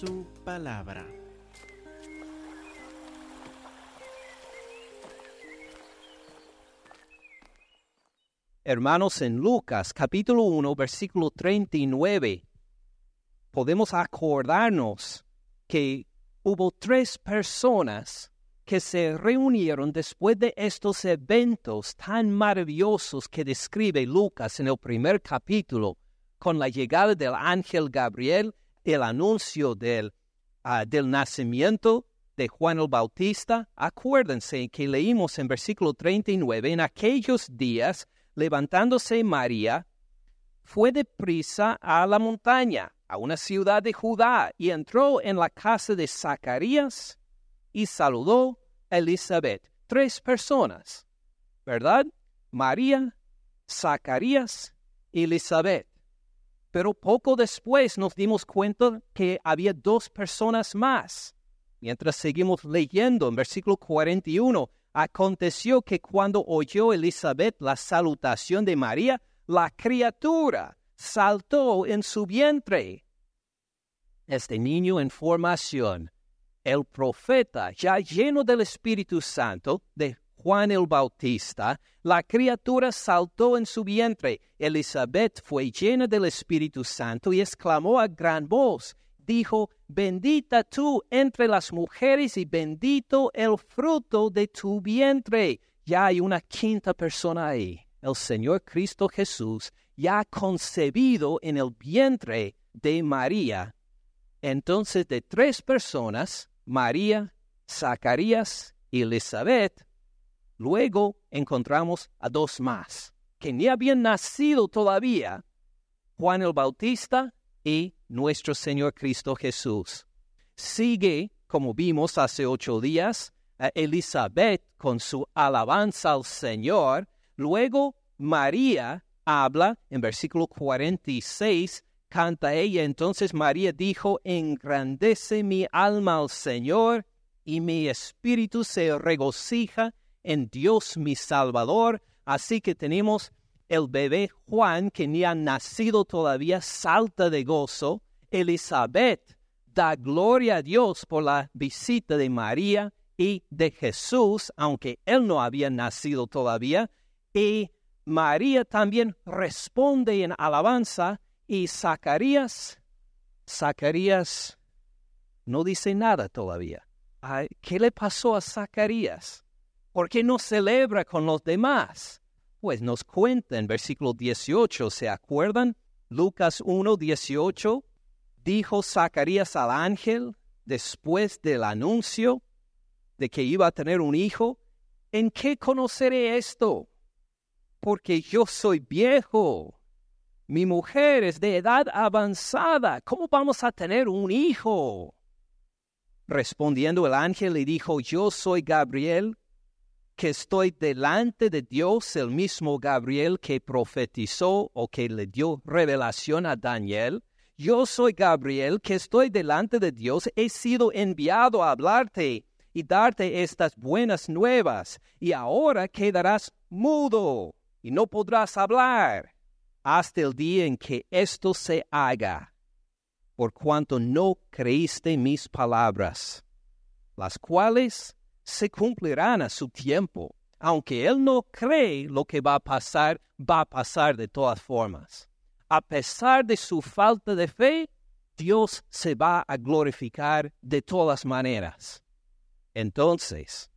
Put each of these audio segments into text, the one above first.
su palabra. Hermanos, en Lucas capítulo 1, versículo 39, podemos acordarnos que hubo tres personas que se reunieron después de estos eventos tan maravillosos que describe Lucas en el primer capítulo, con la llegada del ángel Gabriel, el anuncio del, ah, del nacimiento de Juan el Bautista. Acuérdense que leímos en versículo 39, en aquellos días, levantándose María, fue deprisa a la montaña, a una ciudad de Judá, y entró en la casa de Zacarías y saludó a Elizabeth. Tres personas, ¿verdad? María, Zacarías y Elizabeth. Pero poco después nos dimos cuenta que había dos personas más. Mientras seguimos leyendo en versículo 41, aconteció que cuando oyó Elizabeth la salutación de María, la criatura saltó en su vientre. Este niño en formación, el profeta ya lleno del Espíritu Santo de Juan el Bautista, la criatura saltó en su vientre. Elizabeth fue llena del Espíritu Santo y exclamó a gran voz, dijo, bendita tú entre las mujeres y bendito el fruto de tu vientre. Ya hay una quinta persona ahí, el Señor Cristo Jesús, ya concebido en el vientre de María. Entonces de tres personas, María, Zacarías y Elizabeth, luego encontramos a dos más, que ni habían nacido todavía, Juan el Bautista y nuestro Señor Cristo Jesús. Sigue, como vimos hace ocho días, a Elizabeth con su alabanza al Señor. Luego María habla en versículo 46, canta ella. Entonces María dijo, engrandece mi alma al Señor y mi espíritu se regocija en Dios mi Salvador. Así que tenemos el bebé Juan, que ni ha nacido todavía, salta de gozo. Elizabeth da gloria a Dios por la visita de María y de Jesús, aunque él no había nacido todavía. Y María también responde en alabanza y Zacarías, Zacarías no dice nada todavía. ¿Qué le pasó a Zacarías? ¿Por qué no celebra con los demás? Pues nos cuenta en versículo 18, ¿se acuerdan? Lucas 1, 18, dijo Zacarías al ángel después del anuncio de que iba a tener un hijo, ¿en qué conoceré esto? Porque yo soy viejo. Mi mujer es de edad avanzada. ¿Cómo vamos a tener un hijo? Respondiendo el ángel le dijo, yo soy Gabriel que estoy delante de Dios, el mismo Gabriel que profetizó o que le dio revelación a Daniel. Yo soy Gabriel que estoy delante de Dios, he sido enviado a hablarte y darte estas buenas nuevas, y ahora quedarás mudo y no podrás hablar hasta el día en que esto se haga, por cuanto no creíste mis palabras, las cuales se cumplirán a su tiempo. Aunque él no cree lo que va a pasar, va a pasar de todas formas. A pesar de su falta de fe, Dios se va a glorificar de todas maneras. Entonces,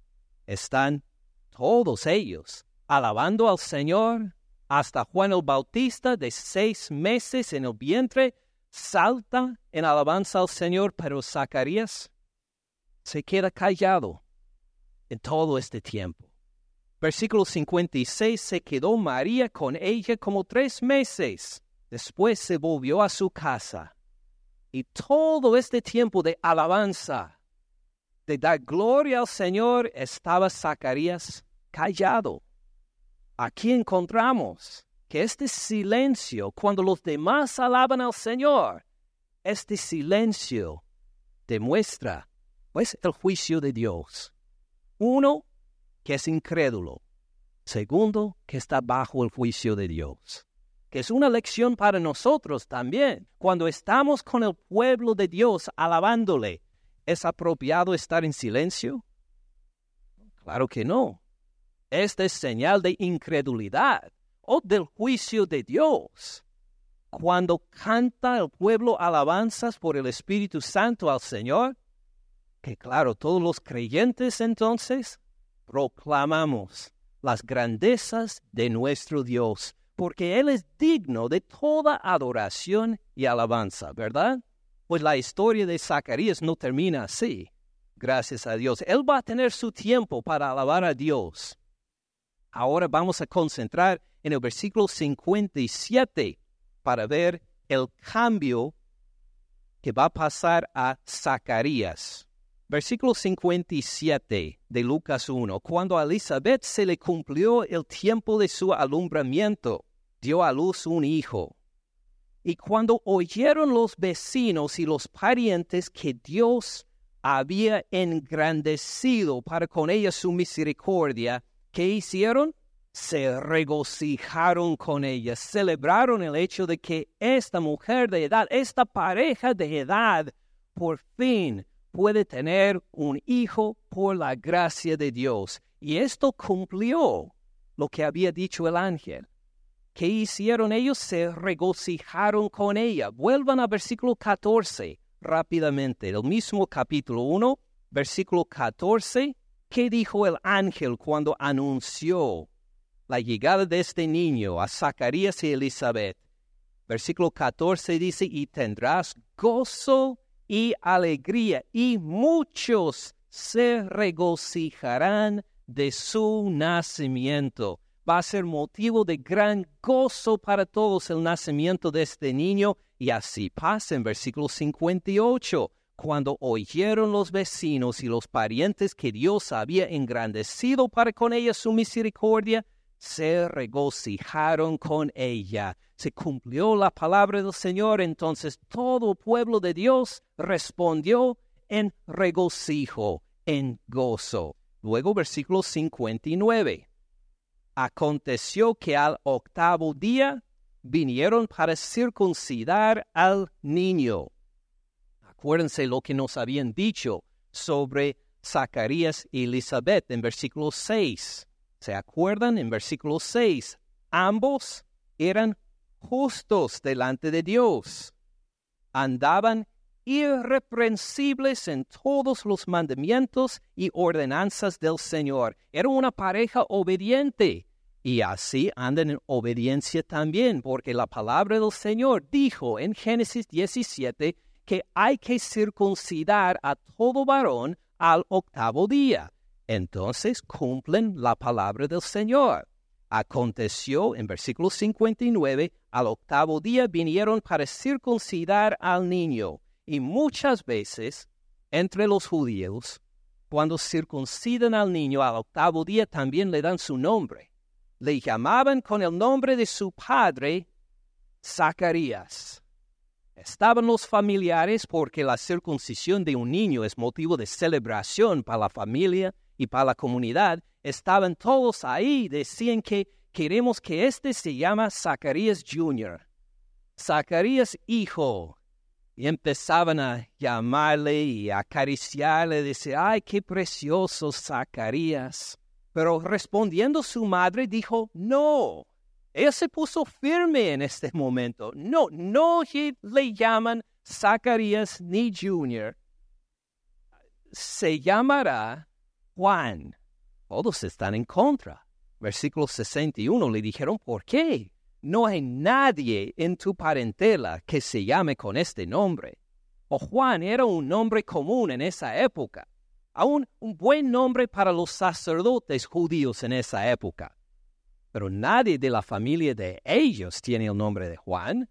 están todos ellos alabando al Señor. Hasta Juan el Bautista, de seis meses en el vientre, salta en alabanza al Señor, pero Zacarías se queda callado todo este tiempo. Versículo 56, se quedó María con ella como tres meses. Después se volvió a su casa. Y todo este tiempo de alabanza, de dar gloria al Señor, estaba Zacarías callado. Aquí encontramos que este silencio, cuando los demás alaban al Señor, este silencio demuestra, pues, el juicio de Dios. Uno, que es incrédulo. Segundo, que está bajo el juicio de Dios. que es una lección para nosotros también. Cuando estamos con el pueblo de Dios alabándole, ¿es apropiado estar en silencio? Claro que no. Esta es señal de incredulidad o del juicio de Dios. Cuando canta el pueblo alabanzas por el Espíritu Santo al Señor, que claro, todos los creyentes entonces proclamamos las grandezas de nuestro Dios, porque Él es digno de toda adoración y alabanza, ¿verdad? Pues la historia de Zacarías no termina así, gracias a Dios. Él va a tener su tiempo para alabar a Dios. Ahora vamos a concentrar en el versículo 57 para ver el cambio que va a pasar a Zacarías. Versículo 57 de Lucas 1. Cuando a Elizabeth se le cumplió el tiempo de su alumbramiento, dio a luz un hijo. Y cuando oyeron los vecinos y los parientes que Dios había engrandecido para con ella su misericordia, ¿qué hicieron? Se regocijaron con ella, celebraron el hecho de que esta mujer de edad, esta pareja de edad, por fin puede tener un hijo por la gracia de Dios. Y esto cumplió lo que había dicho el ángel. ¿Qué hicieron ellos? Se regocijaron con ella. Vuelvan al versículo 14 rápidamente. El mismo capítulo 1, versículo 14. ¿Qué dijo el ángel cuando anunció la llegada de este niño a Zacarías y Elizabeth? Versículo 14 dice, y tendrás gozo y alegría, y muchos se regocijarán de su nacimiento. Va a ser motivo de gran gozo para todos el nacimiento de este niño, y así pasa en versículo 58. Cuando oyeron los vecinos y los parientes que Dios había engrandecido para con ella su misericordia, se regocijaron con ella. Se cumplió la palabra del Señor, entonces todo pueblo de Dios respondió en regocijo, en gozo. Luego versículo 59. Aconteció que al octavo día vinieron para circuncidar al niño. Acuérdense lo que nos habían dicho sobre Zacarías y Elizabeth en versículo 6 ¿Se acuerdan en versículo 6? Ambos eran justos delante de Dios. Andaban irreprensibles en todos los mandamientos y ordenanzas del Señor. Era una pareja obediente. Y así andan en obediencia también, porque la palabra del Señor dijo en Génesis 17 que hay que circuncidar a todo varón al octavo día entonces cumplen la palabra del Señor. Aconteció en versículo 59, al octavo día vinieron para circuncidar al niño. Y muchas veces, entre los judíos, cuando circuncidan al niño al octavo día, también le dan su nombre. Le llamaban con el nombre de su padre, Zacarías. Estaban los familiares porque la circuncisión de un niño es motivo de celebración para la familia y para la comunidad, estaban todos ahí, decían que queremos que este se llama Zacarías Jr., Zacarías hijo. Y empezaban a llamarle y acariciarle, decir, ay, qué precioso Zacarías. Pero respondiendo su madre dijo, no. Ella se puso firme en este momento. No, no le llaman Zacarías ni Junior. Se llamará Juan. Todos están en contra. Versículo 61 le dijeron, ¿por qué? No hay nadie en tu parentela que se llame con este nombre. O Juan era un nombre común en esa época, aún un buen nombre para los sacerdotes judíos en esa época. Pero nadie de la familia de ellos tiene el nombre de Juan.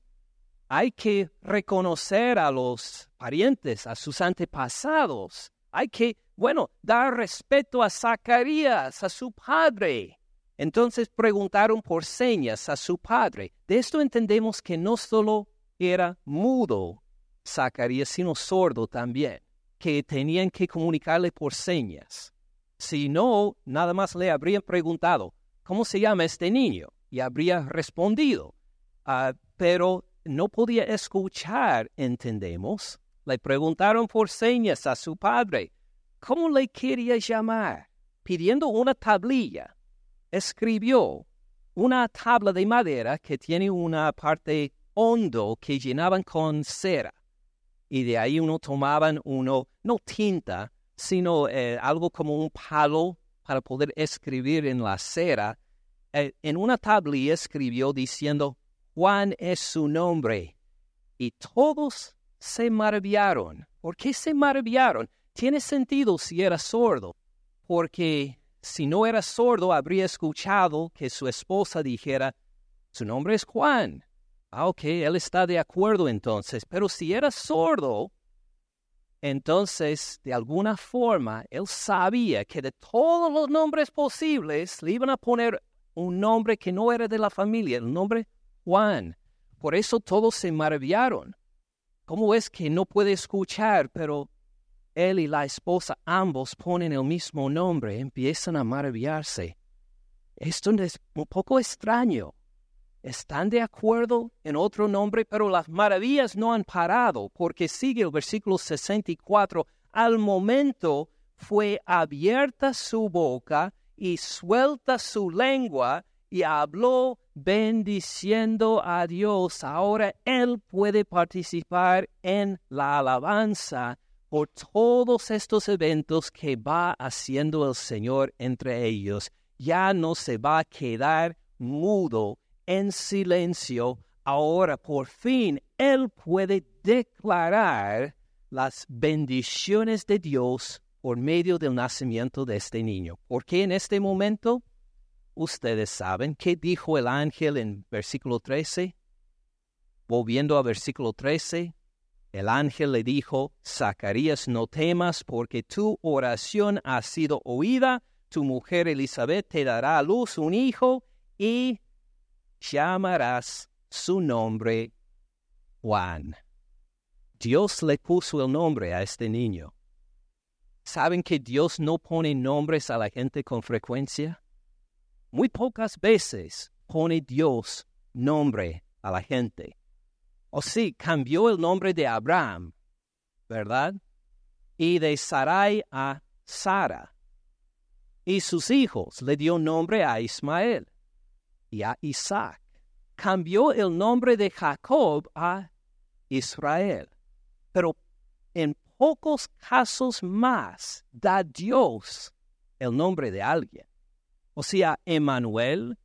Hay que reconocer a los parientes, a sus antepasados. Hay que bueno, dar respeto a Zacarías, a su padre. Entonces preguntaron por señas a su padre. De esto entendemos que no solo era mudo Zacarías, sino sordo también, que tenían que comunicarle por señas. Si no, nada más le habrían preguntado, ¿cómo se llama este niño? Y habría respondido. ah, pero no podía escuchar, entendemos. Le preguntaron por señas a su padre, ¿cómo le quería llamar? Pidiendo una tablilla, escribió una tabla de madera que tiene una parte hondo que llenaban con cera. Y de ahí uno tomaban uno, no tinta, sino eh, algo como un palo para poder escribir en la cera. Eh, en una tablilla escribió diciendo, Juan es su nombre. Y todos se maravillaron. ¿Por qué se maravillaron? Tiene sentido si era sordo, porque si no era sordo habría escuchado que su esposa dijera, su nombre es Juan. Ah, ok, él está de acuerdo entonces, pero si era sordo, entonces de alguna forma él sabía que de todos los nombres posibles le iban a poner un nombre que no era de la familia, el nombre Juan. Por eso todos se maravillaron. ¿Cómo es que no puede escuchar, pero él y la esposa ambos ponen el mismo nombre, empiezan a maravillarse? Esto es un poco extraño. Están de acuerdo en otro nombre, pero las maravillas no han parado, porque sigue el versículo 64. Al momento fue abierta su boca y suelta su lengua y habló bendiciendo a Dios. Ahora Él puede participar en la alabanza por todos estos eventos que va haciendo el Señor entre ellos. Ya no se va a quedar mudo en silencio. Ahora por fin Él puede declarar las bendiciones de Dios por medio del nacimiento de este niño. Porque en este momento Ustedes saben qué dijo el ángel en versículo 13. Volviendo a versículo 13, el ángel le dijo, Zacarías, no temas porque tu oración ha sido oída, tu mujer Elizabeth te dará a luz un hijo y llamarás su nombre Juan. Dios le puso el nombre a este niño. ¿Saben que Dios no pone nombres a la gente con frecuencia? Muy pocas veces pone Dios nombre a la gente. O sí, cambió el nombre de Abraham, ¿verdad? Y de Sarai a Sara. Y sus hijos le dio nombre a Ismael y a Isaac. Cambió el nombre de Jacob a Israel. Pero en pocos casos más da Dios el nombre de alguien. O sea, Emmanuel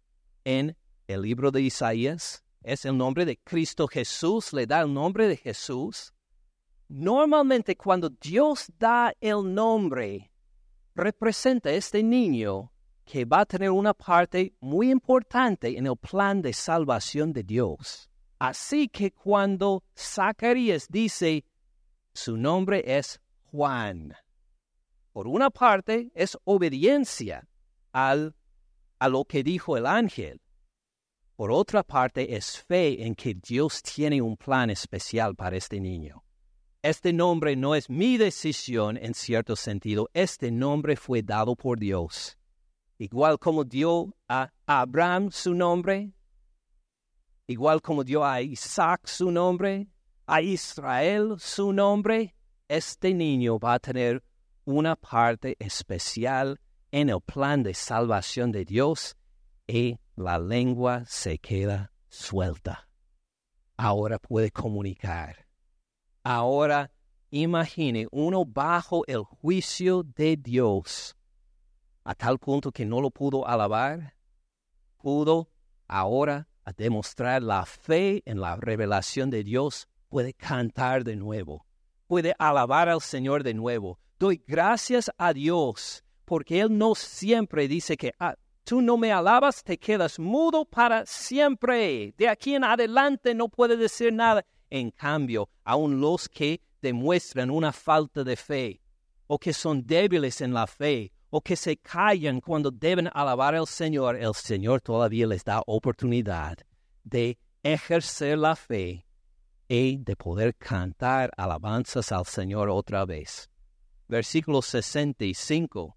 en el libro de Isaías es el nombre de Cristo Jesús, le da el nombre de Jesús. Normalmente cuando Dios da el nombre, representa a este niño que va a tener una parte muy importante en el plan de salvación de Dios. Así que cuando Zacarías dice, su nombre es Juan, por una parte es obediencia al a lo que dijo el ángel. Por otra parte, es fe en que Dios tiene un plan especial para este niño. Este nombre no es mi decisión en cierto sentido, este nombre fue dado por Dios. Igual como dio a Abraham su nombre, igual como dio a Isaac su nombre, a Israel su nombre, este niño va a tener una parte especial en el plan de salvación de Dios y la lengua se queda suelta. Ahora puede comunicar. Ahora imagine uno bajo el juicio de Dios, a tal punto que no lo pudo alabar, pudo ahora a demostrar la fe en la revelación de Dios, puede cantar de nuevo, puede alabar al Señor de nuevo. Doy gracias a Dios porque Él no siempre dice que ah, tú no me alabas, te quedas mudo para siempre. De aquí en adelante no puede decir nada. En cambio, aun los que demuestran una falta de fe, o que son débiles en la fe, o que se callan cuando deben alabar al Señor, el Señor todavía les da oportunidad de ejercer la fe y de poder cantar alabanzas al Señor otra vez. Versículo 65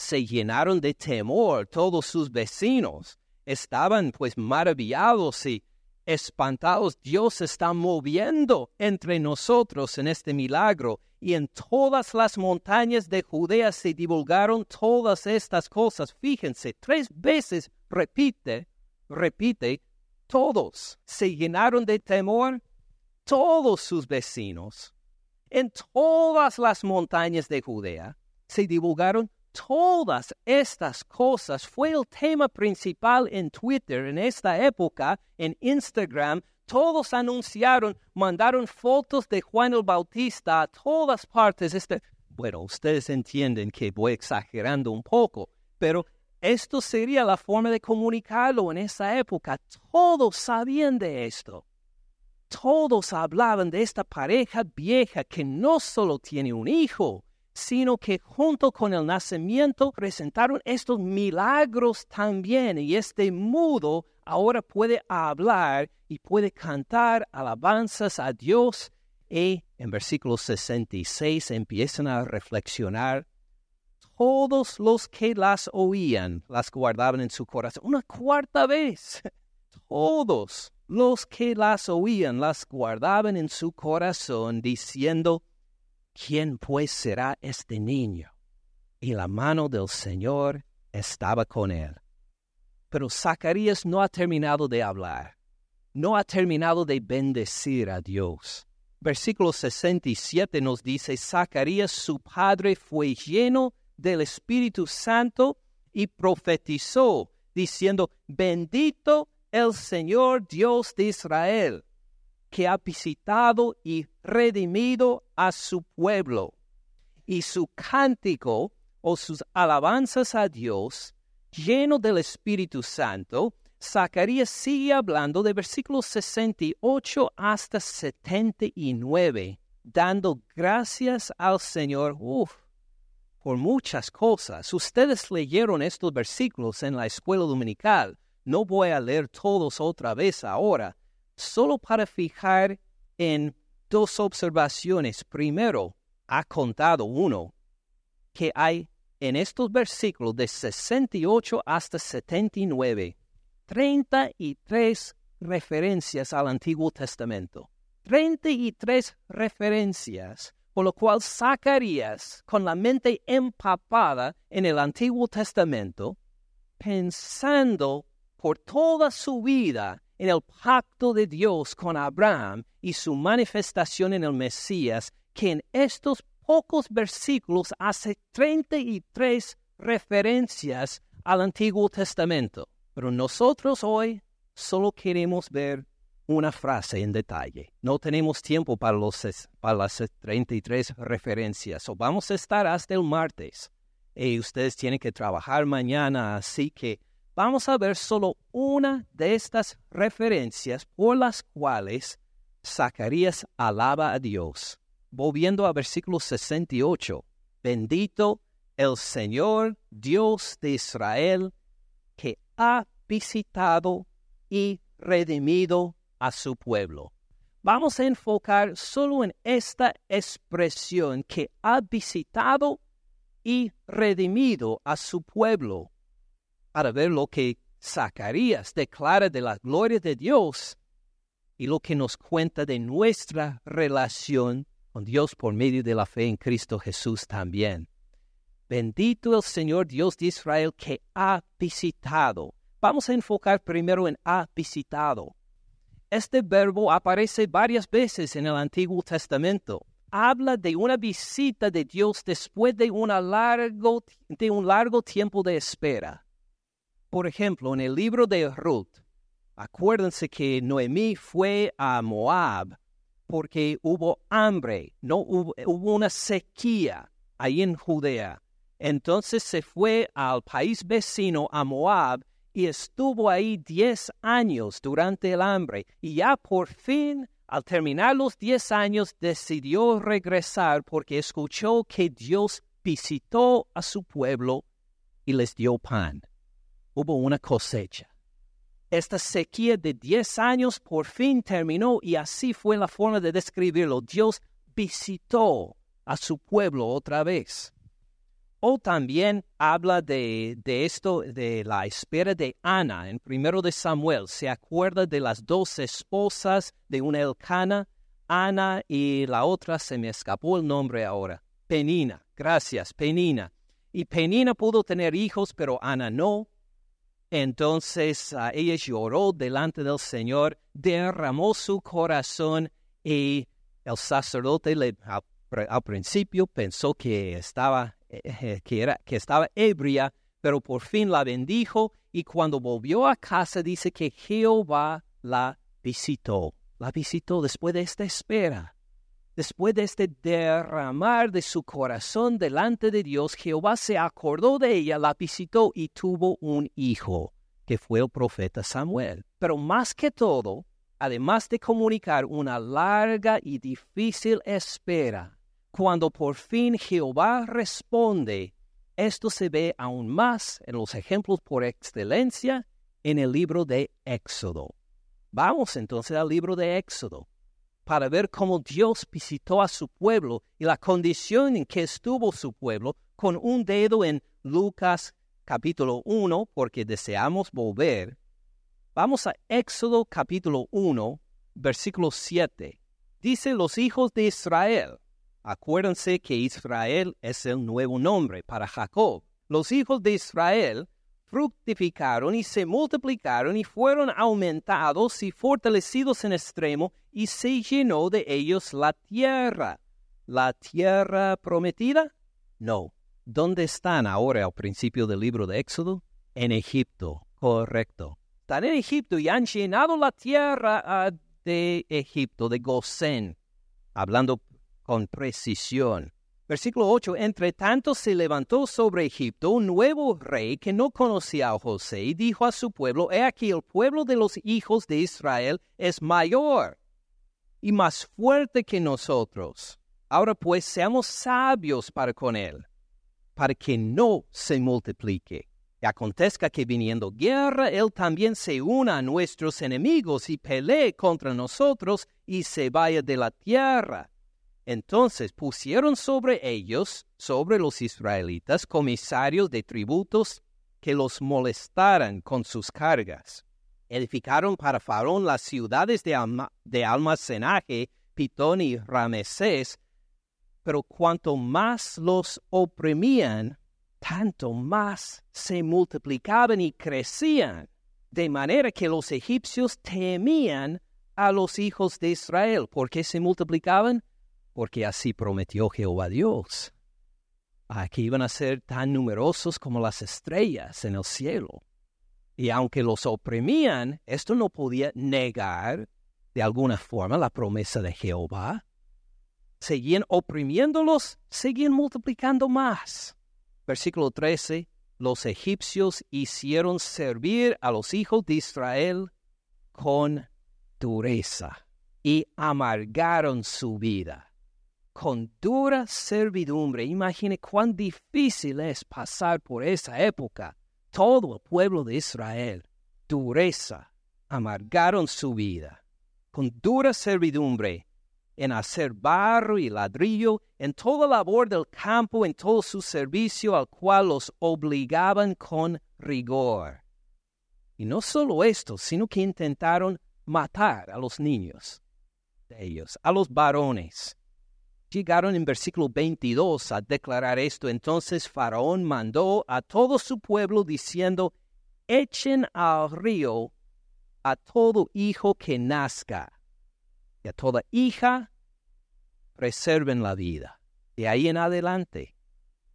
se llenaron de temor todos sus vecinos. Estaban pues maravillados y espantados, Dios está moviendo entre nosotros en este milagro. Y en todas las montañas de Judea se divulgaron todas estas cosas. Fíjense, tres veces repite, repite, todos se llenaron de temor, todos sus vecinos. En todas las montañas de Judea se divulgaron todas estas cosas fue el tema principal en Twitter en esta época, en Instagram. Todos anunciaron, mandaron fotos de Juan el Bautista a todas partes. Este, bueno, ustedes entienden que voy exagerando un poco, pero esto sería la forma de comunicarlo en esa época. Todos sabían de esto. Todos hablaban de esta pareja vieja que no solo tiene un hijo, sino que junto con el nacimiento presentaron estos milagros también. Y este mudo ahora puede hablar y puede cantar alabanzas a Dios. Y en versículo 66 empiezan a reflexionar. Todos los que las oían las guardaban en su corazón. Una cuarta vez. Todos los que las oían las guardaban en su corazón, diciendo, ¿quién pues será este niño? Y la mano del Señor estaba con él. Pero Zacarías no ha terminado de hablar, no ha terminado de bendecir a Dios. Versículo 67 nos dice, Zacarías su padre fue lleno del Espíritu Santo y profetizó, diciendo, bendito el Señor Dios de Israel que ha visitado y redimido a su pueblo. Y su cántico o sus alabanzas a Dios, lleno del Espíritu Santo, Zacarías sigue hablando de versículos 68 hasta 79, dando gracias al Señor uf, por muchas cosas. Ustedes leyeron estos versículos en la escuela dominical. No voy a leer todos otra vez ahora, solo para fijar en dos observaciones. Primero, ha contado uno que hay en estos versículos de 68 hasta 79, 33 referencias al Antiguo Testamento. 33 referencias, por lo cual Zacarías, con la mente empapada en el Antiguo Testamento, pensando por toda su vida en el pacto de Dios con Abraham y su manifestación en el Mesías, que en estos pocos versículos hace 33 referencias al Antiguo Testamento. Pero nosotros hoy solo queremos ver una frase en detalle. No tenemos tiempo para, los, para las 33 referencias. O vamos a estar hasta el martes. Y ustedes tienen que trabajar mañana, así que vamos a ver solo una de estas referencias por las cuales Zacarías alaba a Dios. Volviendo a versículo 68, bendito el Señor Dios de Israel, que ha visitado y redimido a su pueblo. Vamos a enfocar solo en esta expresión que ha visitado y redimido a su pueblo para ver lo que Zacarías declara de la gloria de Dios y lo que nos cuenta de nuestra relación con Dios por medio de la fe en Cristo Jesús también. Bendito el Señor Dios de Israel que ha visitado. Vamos a enfocar primero en ha visitado. Este verbo aparece varias veces en el Antiguo Testamento. Habla de una visita de Dios después de, largo, de un largo tiempo de espera. Por ejemplo, en el libro de Ruth, acuérdense que Noemí fue a Moab porque hubo hambre, no hubo, una sequía ahí en Judea. Entonces se fue al país vecino, a Moab, y estuvo ahí diez años durante el hambre. Y ya por fin, al terminar los diez años, decidió regresar porque escuchó que Dios visitó a su pueblo y les dio pan hubo una cosecha. Esta sequía de diez años por fin terminó y así fue la forma de describirlo. Dios visitó a su pueblo otra vez. O también habla de, de, esto, de la espera de Ana en primero de Samuel. Se acuerda de las dos esposas de una Elcana, Ana y la otra, se me escapó el nombre ahora. Penina, gracias, Penina. Y Penina pudo tener hijos, pero Ana no. Entonces ah, ella lloró delante del Señor, derramó su corazón y el sacerdote le, al, principio pensó que estaba, eh, eh, que, era, que estaba ebria, pero por fin la bendijo y cuando volvió a casa dice que Jehová la visitó. La visitó después de esta espera. Después de este derramar de su corazón delante de Dios, Jehová se acordó de ella, la visitó y tuvo un hijo, que fue el profeta Samuel. Pero más que todo, además de comunicar una larga y difícil espera, cuando por fin Jehová responde, esto se ve aún más en los ejemplos por excelencia en el libro de Éxodo. Vamos entonces al libro de Éxodo para ver cómo Dios visitó a su pueblo y la condición en que estuvo su pueblo con un dedo en Lucas capítulo 1, porque deseamos volver. Vamos a Éxodo capítulo 1, versículo 7. Dice los hijos de Israel. Acuérdense que Israel es el nuevo nombre para Jacob. Los hijos de Israel fructificaron y se multiplicaron y fueron aumentados y fortalecidos en extremo, y se llenó de ellos la tierra. ¿La tierra prometida? No. ¿Dónde están ahora al principio del libro de Éxodo? En Egipto, correcto. Están en Egipto y han llenado la tierra ah, de Egipto, de Gosén, hablando con precisión. Versículo 8. Entre tanto se levantó sobre Egipto un nuevo rey que no conocía a José y dijo a su pueblo, He aquí el pueblo de los hijos de Israel es mayor y más fuerte que nosotros. Ahora pues seamos sabios para con él, para que no se multiplique. Y acontezca que viniendo guerra, él también se una a nuestros enemigos y pelee contra nosotros y se vaya de la tierra. Entonces pusieron sobre ellos, sobre los israelitas, comisarios de tributos que los molestaran con sus cargas. Edificaron para Faraón las ciudades de, almacenaje, Pitón y Ramesés, pero cuanto más los oprimían, tanto más se multiplicaban y crecían, de manera que los egipcios temían a los hijos de Israel. ¿Por qué se multiplicaban? Porque así prometió Jehová Dios, a que iban a ser tan numerosos como las estrellas en el cielo. Y aunque los oprimían, esto no podía negar de alguna forma la promesa de Jehová. Seguían oprimiéndolos, seguían multiplicando más. Versículo 13, los egipcios hicieron servir a los hijos de Israel con dureza y amargaron su vida con dura servidumbre. Imagine cuán difícil es pasar por esa época. Todo el pueblo de Israel, dureza, amargaron su vida. Con dura servidumbre, en hacer barro y ladrillo, en toda labor del campo, en todo su servicio al cual los obligaban con rigor. Y no solo esto, sino que intentaron matar a los niños de ellos, a los varones Llegaron en versículo 22 a declarar esto. Entonces Faraón mandó a todo su pueblo diciendo, echen al río a todo hijo que nazca y a toda hija preserven la vida. De ahí en adelante,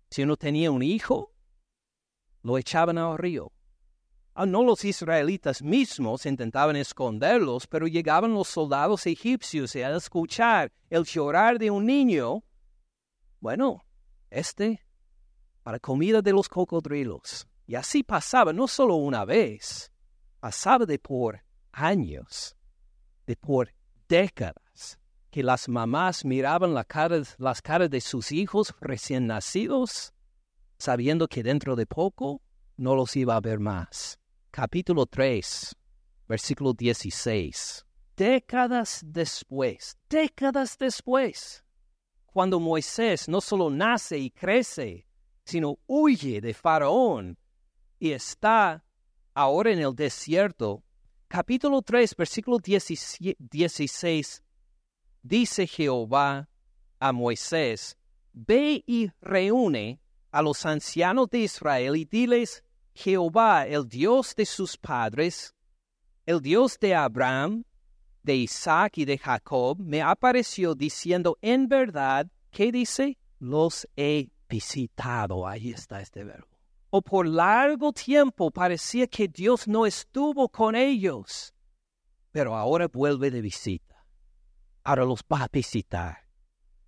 si uno tenía un hijo, lo echaban al río. Ah, no los israelitas mismos intentaban esconderlos, pero llegaban los soldados egipcios y al escuchar el llorar de un niño, bueno, este para comida de los cocodrilos. Y así pasaba no solo una vez, pasaba de por años, de por décadas, que las mamás miraban las caras de sus hijos recién nacidos, sabiendo que dentro de poco no los iba a ver más capítulo 3, versículo 16. Décadas después, décadas después, cuando Moisés no solo nace y crece sino huye de Faraón y está ahora en el desierto. Capítulo 3, versículo 16, dice Jehová a Moisés, Ve y reúne a los ancianos de Israel y diles, Jehová, el Dios de sus padres, el Dios de Abraham, de Isaac y de Jacob, me apareció diciendo, en verdad, ¿qué dice? Los he visitado. Ahí está este verbo. O por largo tiempo parecía que Dios no estuvo con ellos, pero ahora vuelve de visita. Ahora los va a visitar.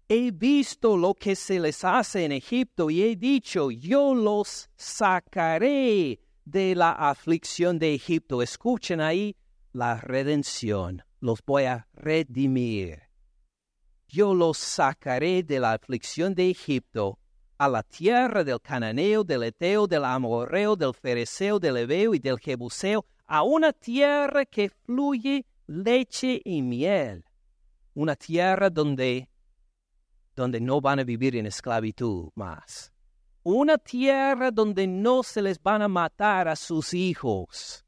He visto lo que se les hace en Egipto y he dicho, yo los sacaré de la aflicción de Egipto. Escuchen ahí la redención. Los voy a redimir. Yo los sacaré de la aflicción de Egipto a la tierra del cananeo, del eteo, del amorreo, del fereceo, del ebeo y del jebuseo, a una tierra que fluye leche y miel, una tierra donde donde no van a vivir en esclavitud más. Una tierra donde no se les van a matar a sus hijos.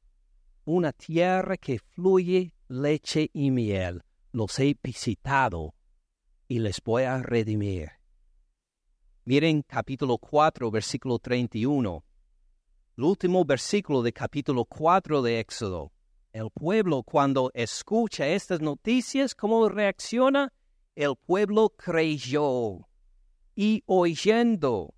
Una tierra que fluye leche y miel. Los he visitado y les voy a redimir. Miren capítulo 4, versículo 31. El último versículo de capítulo 4 de Éxodo. El pueblo cuando escucha estas noticias, ¿cómo reacciona? El pueblo creyó y oyendo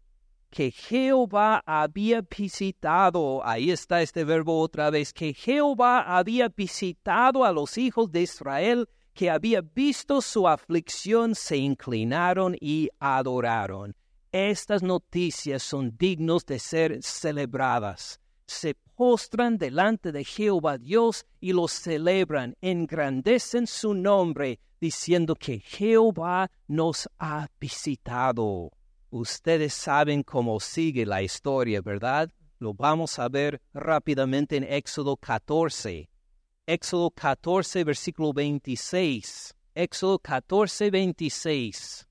que Jehová había visitado, ahí está este verbo otra vez, que Jehová había visitado a los hijos de Israel, que había visto su aflicción, se inclinaron y adoraron. Estas noticias son dignos de ser celebradas. Se postran delante de Jehová Dios y los celebran, engrandecen su nombre, diciendo que Jehová nos ha visitado. Ustedes saben cómo sigue la historia, ¿verdad? Lo vamos a ver rápidamente en Éxodo 14. Éxodo 14, versículo 26. Éxodo 14, 26.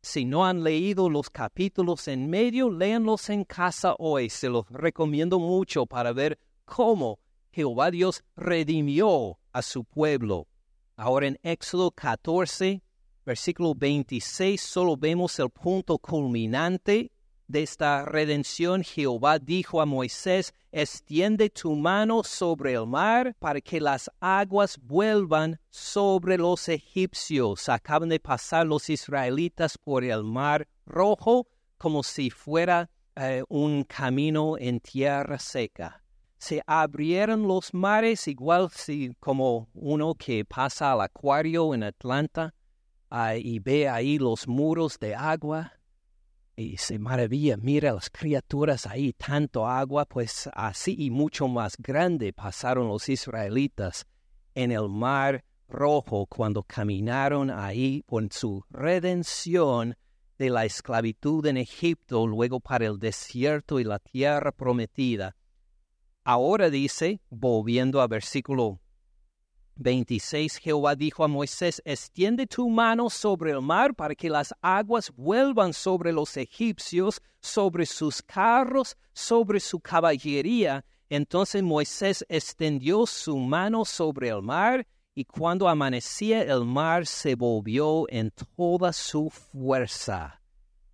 Si no han leído los capítulos en medio, léanlos en casa hoy. Se los recomiendo mucho para ver cómo Jehová Dios redimió a su pueblo. Ahora en Éxodo 14, versículo 26, solo vemos el punto culminante de esta redención. Jehová dijo a Moisés, extiende tu mano sobre el mar para que las aguas vuelvan sobre los egipcios. Acaban de pasar los israelitas por el mar rojo como si fuera eh, un camino en tierra seca se abrieron los mares, igual si como uno que pasa al acuario en Atlanta y ve ahí los muros de agua y se maravilla, mira las criaturas ahí, tanto agua, pues así y mucho más grande pasaron los israelitas en el mar rojo cuando caminaron ahí por su redención de la esclavitud en Egipto, luego para el desierto y la tierra prometida Ahora dice, volviendo a versículo 26, Jehová dijo a Moisés, extiende tu mano sobre el mar para que las aguas vuelvan sobre los egipcios, sobre sus carros, sobre su caballería. Entonces Moisés extendió su mano sobre el mar, y cuando amanecía el mar se volvió en toda su fuerza.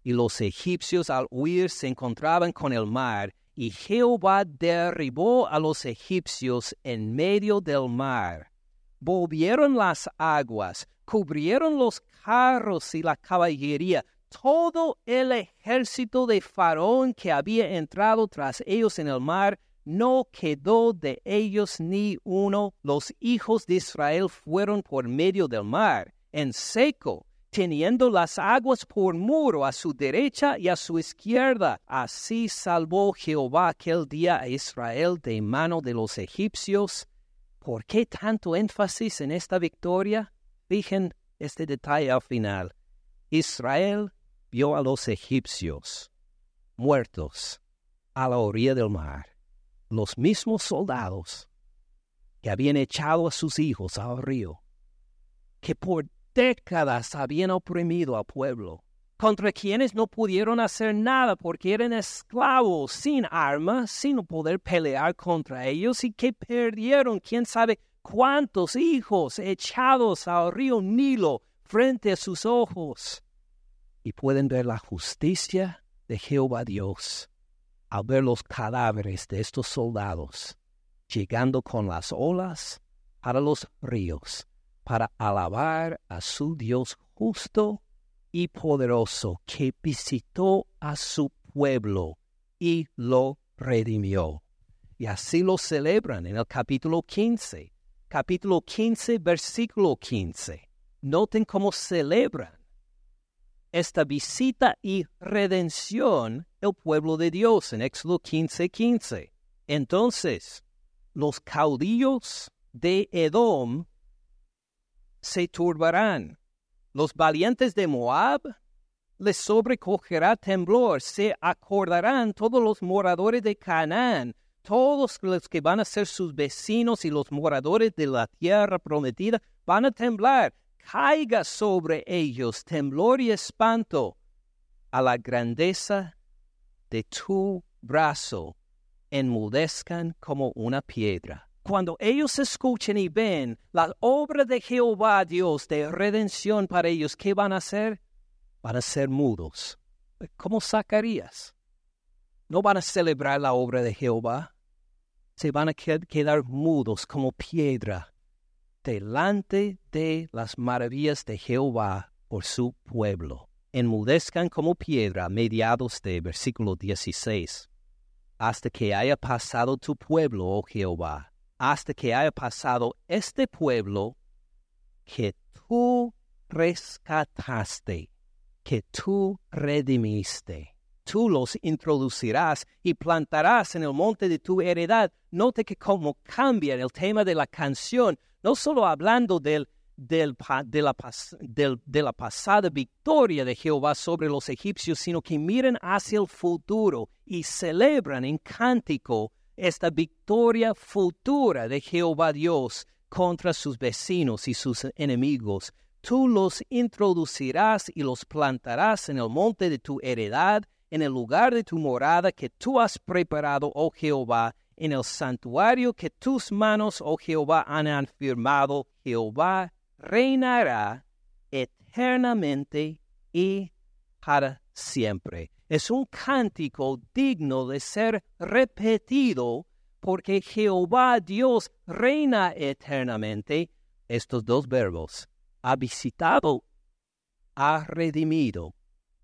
Y los egipcios al huir se encontraban con el mar, y Jehová derribó a los egipcios en medio del mar. Volvieron las aguas, cubrieron los carros y la caballería, todo el ejército de Faraón que había entrado tras ellos en el mar, no quedó de ellos ni uno. Los hijos de Israel fueron por medio del mar, en seco, teniendo las aguas por muro a su derecha y a su izquierda. Así salvó Jehová aquel día a Israel de mano de los egipcios. ¿Por qué tanto énfasis en esta victoria? Fijen este detalle al final. Israel vio a los egipcios muertos a la orilla del mar, los mismos soldados que habían echado a sus hijos al río, que por décadas habían oprimido al pueblo, contra quienes no pudieron hacer nada porque eran esclavos, sin armas, sin poder pelear contra ellos y que perdieron quién sabe cuántos hijos echados al río Nilo frente a sus ojos. Y pueden ver la justicia de Jehová Dios al ver los cadáveres de estos soldados llegando con las olas para los ríos, para alabar a su Dios justo y poderoso que visitó a su pueblo y lo redimió. Y así lo celebran en el capítulo 15. Capítulo 15, versículo 15. Noten cómo celebran esta visita y redención el pueblo de Dios en Éxodo 15, 15. Entonces, los caudillos de Edom se turbarán. Los valientes de Moab les sobrecogerá temblor, se acordarán todos los moradores de Canaán, todos los que van a ser sus vecinos y los moradores de la tierra prometida van a temblar. Caiga sobre ellos temblor y espanto a la grandeza de tu brazo, enmudezcan como una piedra cuando ellos escuchen y ven la obra de Jehová Dios de redención para ellos, ¿qué van a hacer? Van a ser mudos, como Zacarías. No van a celebrar la obra de Jehová, se van a quedar mudos como piedra delante de las maravillas de Jehová por su pueblo. Enmudezcan como piedra mediados de versículo 16, hasta que haya pasado tu pueblo, oh Jehová, hasta que haya pasado este pueblo que tú rescataste, que tú redimiste. Tú los introducirás y plantarás en el monte de tu heredad. Note que como cambia el tema de la canción, no solo hablando del, de, la, de la pasada victoria de Jehová sobre los egipcios, sino que miren hacia el futuro y celebran en cántico esta victoria futura de Jehová Dios contra sus vecinos y sus enemigos. Tú los introducirás y los plantarás en el monte de tu heredad, en el lugar de tu morada que tú has preparado, oh Jehová, en el santuario que tus manos, oh Jehová, han afirmado. Jehová reinará eternamente y para siempre es un cántico digno de ser repetido porque Jehová Dios reina eternamente. Estos dos verbos, ha visitado, ha redimido.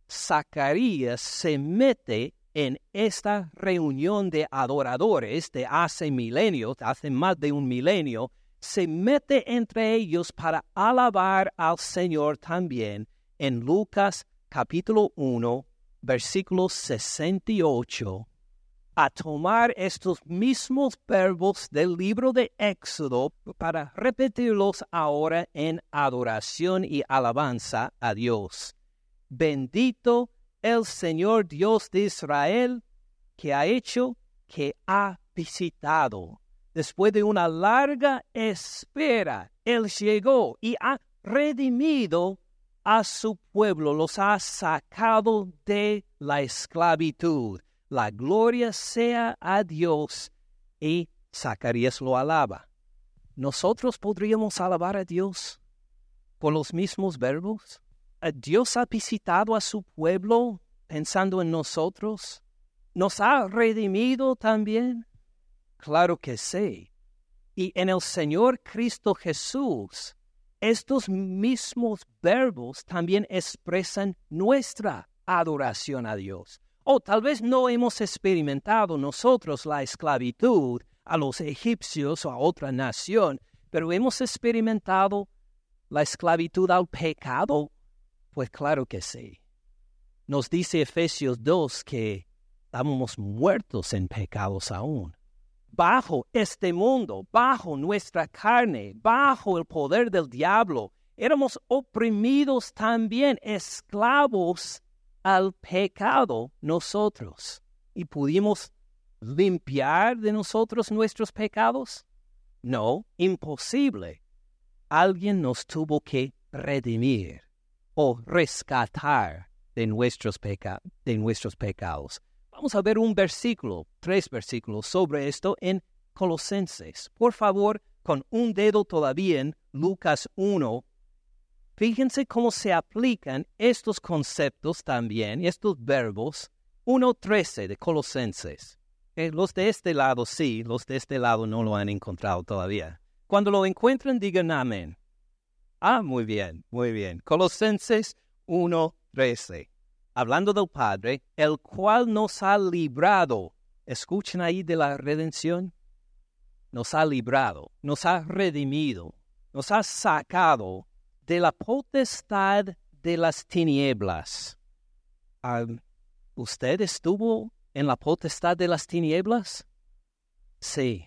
Zacarías se mete en esta reunión de adoradores de hace milenios, hace más de un milenio, se mete entre ellos para alabar al Señor también en Lucas capítulo 1, versículo 68, a tomar estos mismos verbos del libro de Éxodo para repetirlos ahora en adoración y alabanza a Dios. Bendito el Señor Dios de Israel, que ha hecho, que ha visitado. Después de una larga espera, Él llegó y ha redimido a su pueblo, los ha sacado de la esclavitud. La gloria sea a Dios. Y Zacarías lo alaba. ¿Nosotros podríamos alabar a Dios por los mismos verbos? ¿Dios ha visitado a su pueblo pensando en nosotros? ¿Nos ha redimido también? Claro que sí. Y en el Señor Cristo Jesús estos mismos verbos también expresan nuestra adoración a Dios. O tal vez no hemos experimentado nosotros la esclavitud a los egipcios o a otra nación, pero hemos experimentado la esclavitud al pecado. Pues claro que sí. Nos dice Efesios 2 que estamos muertos en pecados aún bajo este mundo, bajo nuestra carne, bajo el poder del diablo. Éramos oprimidos también, esclavos al pecado nosotros. ¿Y pudimos limpiar de nosotros nuestros pecados? No, imposible. Alguien nos tuvo que redimir o rescatar de nuestros, de nuestros pecados. Vamos a ver un versículo, tres versículos sobre esto en Colosenses. Por favor, con un dedo todavía en Lucas 1, fíjense cómo se aplican estos conceptos también, estos verbos, 1.13 de Colosenses. Eh, los de este lado sí, los de este lado no lo han encontrado todavía. Cuando lo encuentren, digan amén. Ah, muy bien, muy bien. Colosenses 1.13. Hablando del Padre, el cual nos ha librado. Escuchen ahí de la redención. Nos ha librado, nos ha redimido, nos ha sacado de la potestad de las tinieblas. ¿Usted estuvo en la potestad de las tinieblas? Sí.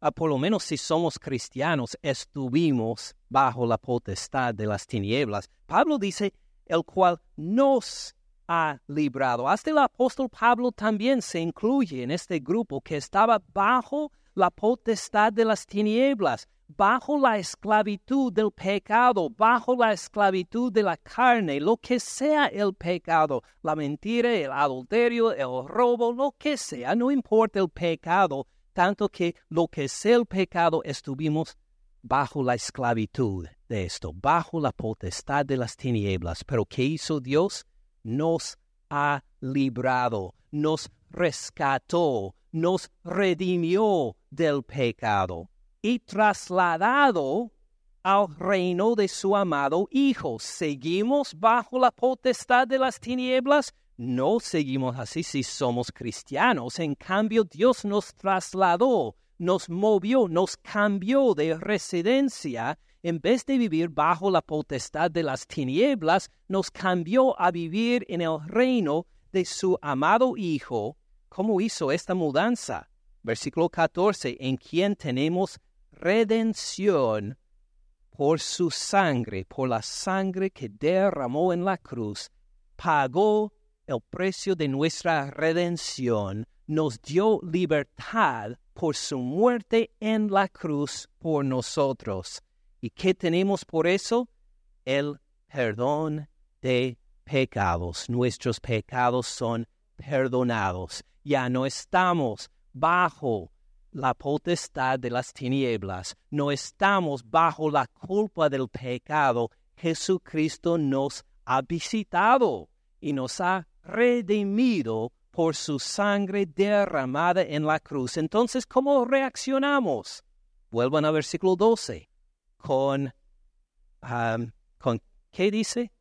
Ah, por lo menos si somos cristianos, estuvimos bajo la potestad de las tinieblas. Pablo dice, el cual nos ha librado. Hasta el apóstol Pablo también se incluye en este grupo que estaba bajo la potestad de las tinieblas, bajo la esclavitud del pecado, bajo la esclavitud de la carne, lo que sea el pecado, la mentira, el adulterio, el robo, lo que sea, no importa el pecado, tanto que lo que sea el pecado estuvimos bajo la esclavitud de esto, bajo la potestad de las tinieblas. Pero ¿qué hizo Dios? Nos ha librado, nos rescató, nos redimió del pecado y trasladado al reino de su amado Hijo. ¿Seguimos bajo la potestad de las tinieblas? No seguimos así si somos cristianos. En cambio, Dios nos trasladó, nos movió, nos cambió de residencia. En vez de vivir bajo la potestad de las tinieblas, nos cambió a vivir en el reino de su amado Hijo. ¿Cómo hizo esta mudanza? Versículo 14, en quien tenemos redención por su sangre, por la sangre que derramó en la cruz, pagó el precio de nuestra redención, nos dio libertad por su muerte en la cruz por nosotros. ¿Y qué tenemos por eso? El perdón de pecados. Nuestros pecados son perdonados. Ya no estamos bajo la potestad de las tinieblas, no estamos bajo la culpa del pecado. Jesucristo nos ha visitado y nos ha redimido por su sangre derramada en la cruz. Entonces, ¿cómo reaccionamos? Vuelvan a versículo 12. Con, ¿con qué dice?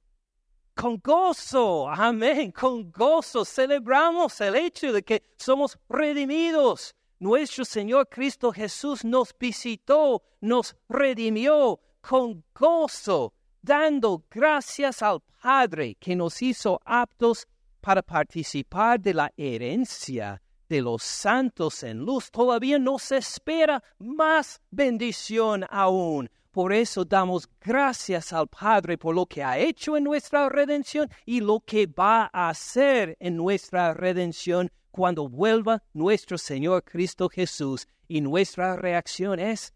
Con gozo, amén, con gozo celebramos el hecho de que somos redimidos nuestro Señor Cristo Jesús nos visitó, nos redimió con gozo, dando gracias al Padre que nos hizo aptos para participar de la herencia de los santos en luz. Todavía nos espera más bendición aún. Por eso damos gracias al Padre por lo que ha hecho en nuestra redención y lo que va a hacer en nuestra redención cuando vuelva nuestro Señor Cristo Jesús y nuestra reacción es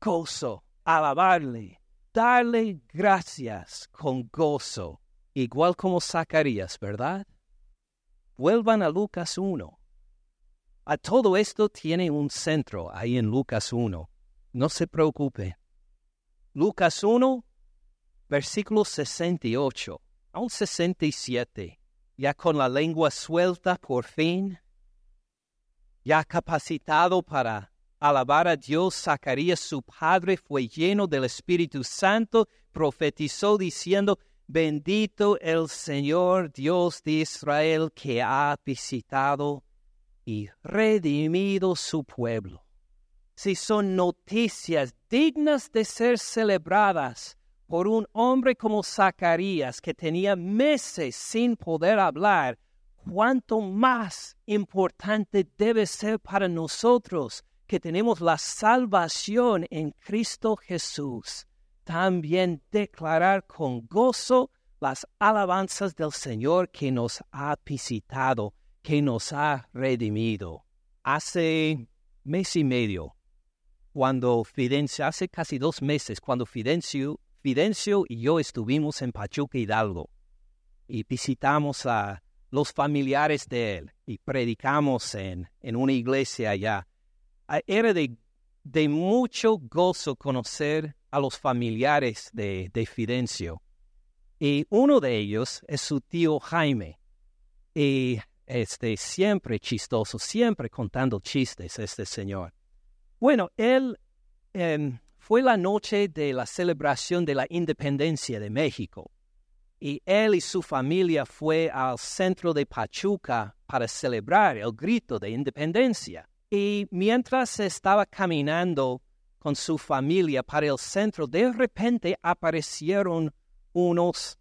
gozo, alabarle, darle gracias con gozo, igual como Zacarías, ¿verdad? Vuelvan a Lucas 1. A todo esto tiene un centro ahí en Lucas 1. No se preocupe. Lucas 1, versículo 68 a un 67 ya con la lengua suelta por fin, ya capacitado para alabar a Dios, Zacarías su padre fue lleno del Espíritu Santo, profetizó diciendo, bendito el Señor Dios de Israel que ha visitado y redimido su pueblo. Si son noticias dignas de ser celebradas, por un hombre como Zacarías que tenía meses sin poder hablar, cuánto más importante debe ser para nosotros que tenemos la salvación en Cristo Jesús. También declarar con gozo las alabanzas del Señor que nos ha visitado, que nos ha redimido. Hace mes y medio, cuando Fidencio, hace casi dos meses, cuando Fidencio Fidencio y yo estuvimos en Pachuca Hidalgo. y visitamos a los familiares de él y predicamos en, en una iglesia allá. Era de, de mucho gozo conocer a los familiares de, de Fidencio. Y uno de ellos es su tío Jaime. Y este, siempre chistoso, siempre contando chistes este señor. Bueno, él em, fue la noche de la celebración de la independencia de México y él y su familia fue al centro de Pachuca para celebrar el grito de independencia. Y mientras estaba caminando con su familia para el centro, de repente aparecieron unos,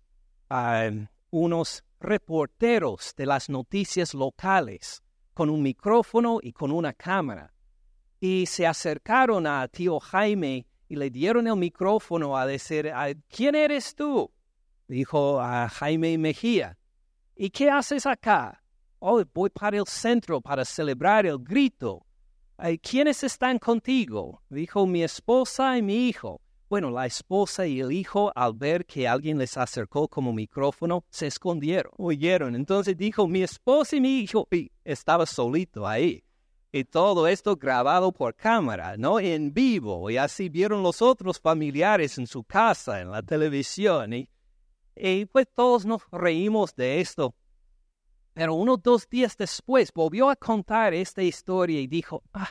unos reporteros de las noticias locales con un micrófono y con una cámara. Y se acercaron a tío Jaime y le dieron el micrófono a decir, ¿quién eres tú? dijo a Jaime Mejía. ¿Y qué haces acá? Oh, voy para el centro para celebrar el grito. ¿Quiénes están contigo? Dijo mi esposa y mi hijo. Bueno, la esposa y el hijo, al ver que alguien les acercó como micrófono, se escondieron, oyeron. Entonces dijo, mi esposa y mi hijo, y estaba solito ahí. Y todo esto grabado por cámara, ¿no? En vivo. Y así vieron los otros familiares en su casa, en la televisión. Y pues todos nos reímos de esto. Pero unos dos días después volvió a contar esta historia y dijo, ah,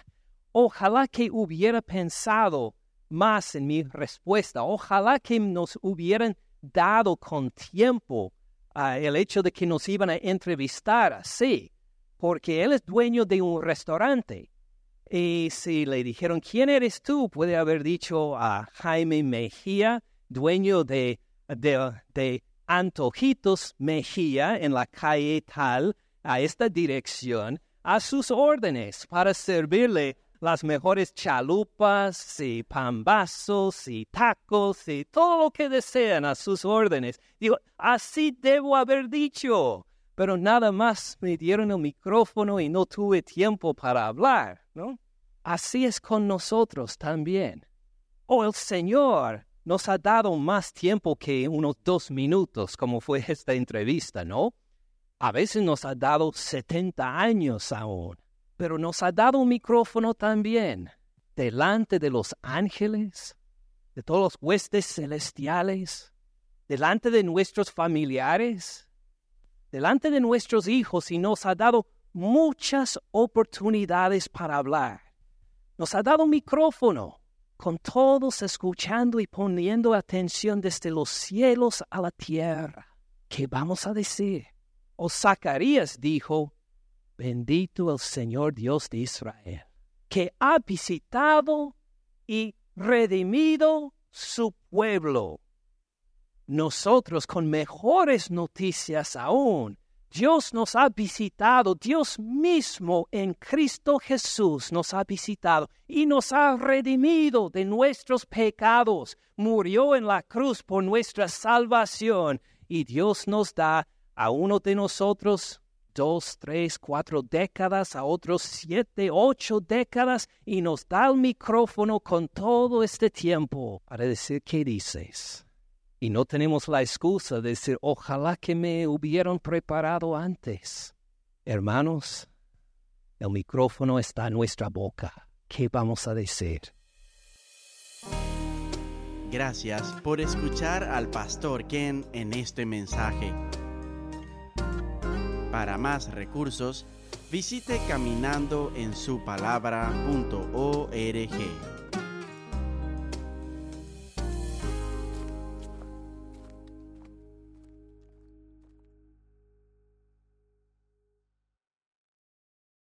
ojalá que hubiera pensado más en mi respuesta, ojalá que nos hubieran dado con tiempo ah, el hecho de que nos iban a entrevistar así, porque él es dueño de un restaurante. Y si le dijeron, ¿quién eres tú? Puede haber dicho a Jaime Mejía, dueño de de, Antojitos Mejía en la calle tal, a esta dirección, a sus órdenes para servirle las mejores chalupas y pambazos y tacos y todo lo que desean a sus órdenes. Digo, así debo haber dicho, pero nada más me dieron el micrófono y no tuve tiempo para hablar, ¿no? Así es con nosotros también. Oh, el Señor nos ha dado más tiempo que unos dos minutos, como fue esta entrevista, ¿no? A veces nos ha dado 70 años aún, pero nos ha dado un micrófono también, delante de los ángeles, de todos los huestes celestiales, delante de nuestros familiares, delante de nuestros hijos y nos ha dado muchas oportunidades para hablar. Nos ha dado un micrófono con todos escuchando y poniendo atención desde los cielos a la tierra. ¿Qué vamos a decir? O Zacarías dijo, bendito el Señor Dios de Israel, que ha visitado y redimido su pueblo. Nosotros con mejores noticias aún Dios nos ha visitado, Dios mismo en Cristo Jesús nos ha visitado y nos ha redimido de nuestros pecados, murió en la cruz por nuestra salvación y Dios nos da a uno de nosotros dos, tres, cuatro décadas, a otros siete, ocho décadas y nos da el micrófono con todo este tiempo para decir qué dices. Y no tenemos la excusa de decir, ojalá que me hubieran preparado antes. Hermanos, el micrófono está en nuestra boca. ¿Qué vamos a decir? Gracias por escuchar al pastor Ken en este mensaje. Para más recursos, visite caminandoensupalabra.org.